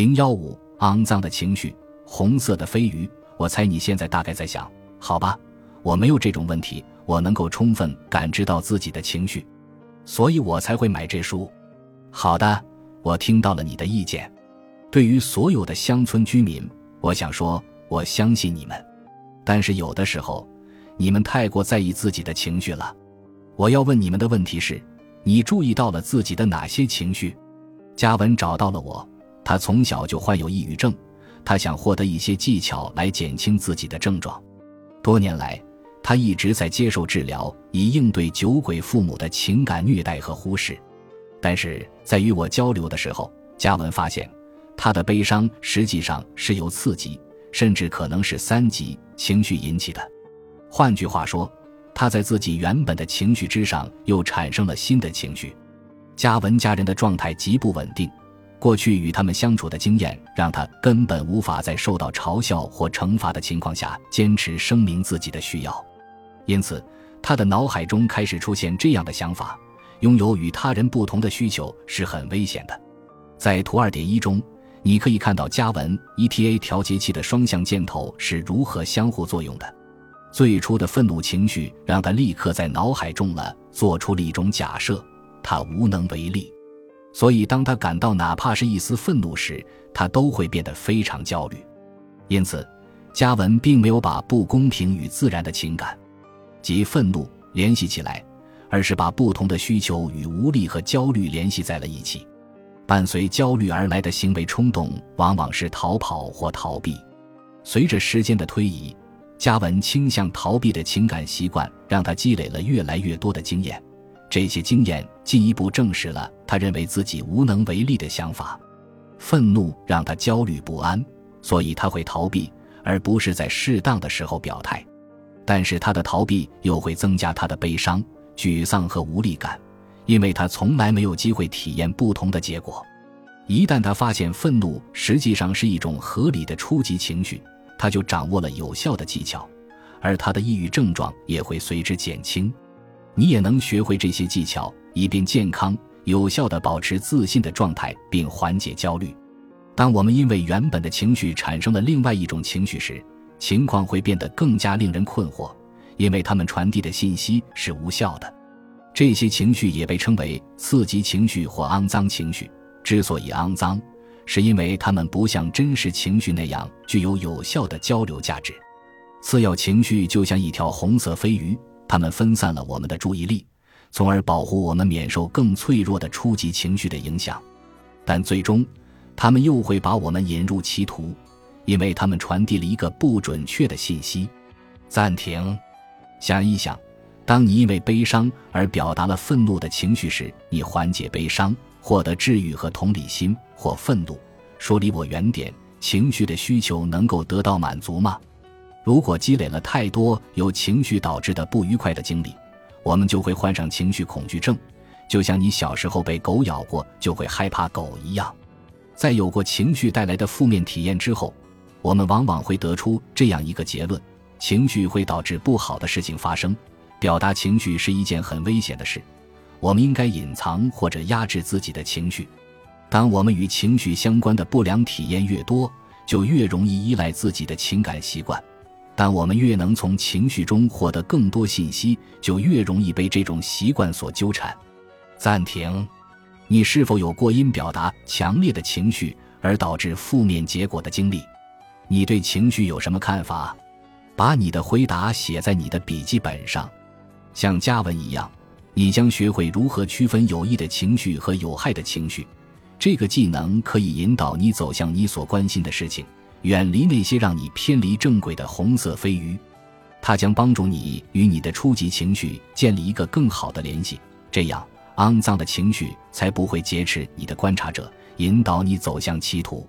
零幺五，肮脏的情绪，红色的飞鱼。我猜你现在大概在想，好吧，我没有这种问题，我能够充分感知到自己的情绪，所以我才会买这书。好的，我听到了你的意见。对于所有的乡村居民，我想说，我相信你们。但是有的时候，你们太过在意自己的情绪了。我要问你们的问题是：你注意到了自己的哪些情绪？嘉文找到了我。他从小就患有抑郁症，他想获得一些技巧来减轻自己的症状。多年来，他一直在接受治疗，以应对酒鬼父母的情感虐待和忽视。但是在与我交流的时候，嘉文发现，他的悲伤实际上是由刺激，甚至可能是三级情绪引起的。换句话说，他在自己原本的情绪之上又产生了新的情绪。嘉文家人的状态极不稳定。过去与他们相处的经验，让他根本无法在受到嘲笑或惩罚的情况下坚持声明自己的需要，因此，他的脑海中开始出现这样的想法：拥有与他人不同的需求是很危险的。在图二点一中，你可以看到加文 ETA 调节器的双向箭头是如何相互作用的。最初的愤怒情绪让他立刻在脑海中了做出了一种假设：他无能为力。所以，当他感到哪怕是一丝愤怒时，他都会变得非常焦虑。因此，嘉文并没有把不公平与自然的情感，即愤怒联系起来，而是把不同的需求与无力和焦虑联系在了一起。伴随焦虑而来的行为冲动，往往是逃跑或逃避。随着时间的推移，嘉文倾向逃避的情感习惯，让他积累了越来越多的经验。这些经验进一步证实了他认为自己无能为力的想法。愤怒让他焦虑不安，所以他会逃避，而不是在适当的时候表态。但是他的逃避又会增加他的悲伤、沮丧和无力感，因为他从来没有机会体验不同的结果。一旦他发现愤怒实际上是一种合理的初级情绪，他就掌握了有效的技巧，而他的抑郁症状也会随之减轻。你也能学会这些技巧，以便健康有效地保持自信的状态，并缓解焦虑。当我们因为原本的情绪产生了另外一种情绪时，情况会变得更加令人困惑，因为他们传递的信息是无效的。这些情绪也被称为刺激情绪或肮脏情绪。之所以肮脏，是因为它们不像真实情绪那样具有有效的交流价值。次要情绪就像一条红色飞鱼。它们分散了我们的注意力，从而保护我们免受更脆弱的初级情绪的影响。但最终，他们又会把我们引入歧途，因为他们传递了一个不准确的信息。暂停，想一想，当你因为悲伤而表达了愤怒的情绪时，你缓解悲伤、获得治愈和同理心，或愤怒说离我远点，情绪的需求能够得到满足吗？如果积累了太多由情绪导致的不愉快的经历，我们就会患上情绪恐惧症，就像你小时候被狗咬过就会害怕狗一样。在有过情绪带来的负面体验之后，我们往往会得出这样一个结论：情绪会导致不好的事情发生。表达情绪是一件很危险的事，我们应该隐藏或者压制自己的情绪。当我们与情绪相关的不良体验越多，就越容易依赖自己的情感习惯。但我们越能从情绪中获得更多信息，就越容易被这种习惯所纠缠。暂停，你是否有过因表达强烈的情绪而导致负面结果的经历？你对情绪有什么看法？把你的回答写在你的笔记本上，像加文一样，你将学会如何区分有益的情绪和有害的情绪。这个技能可以引导你走向你所关心的事情。远离那些让你偏离正轨的红色飞鱼，它将帮助你与你的初级情绪建立一个更好的联系，这样肮脏的情绪才不会劫持你的观察者，引导你走向歧途。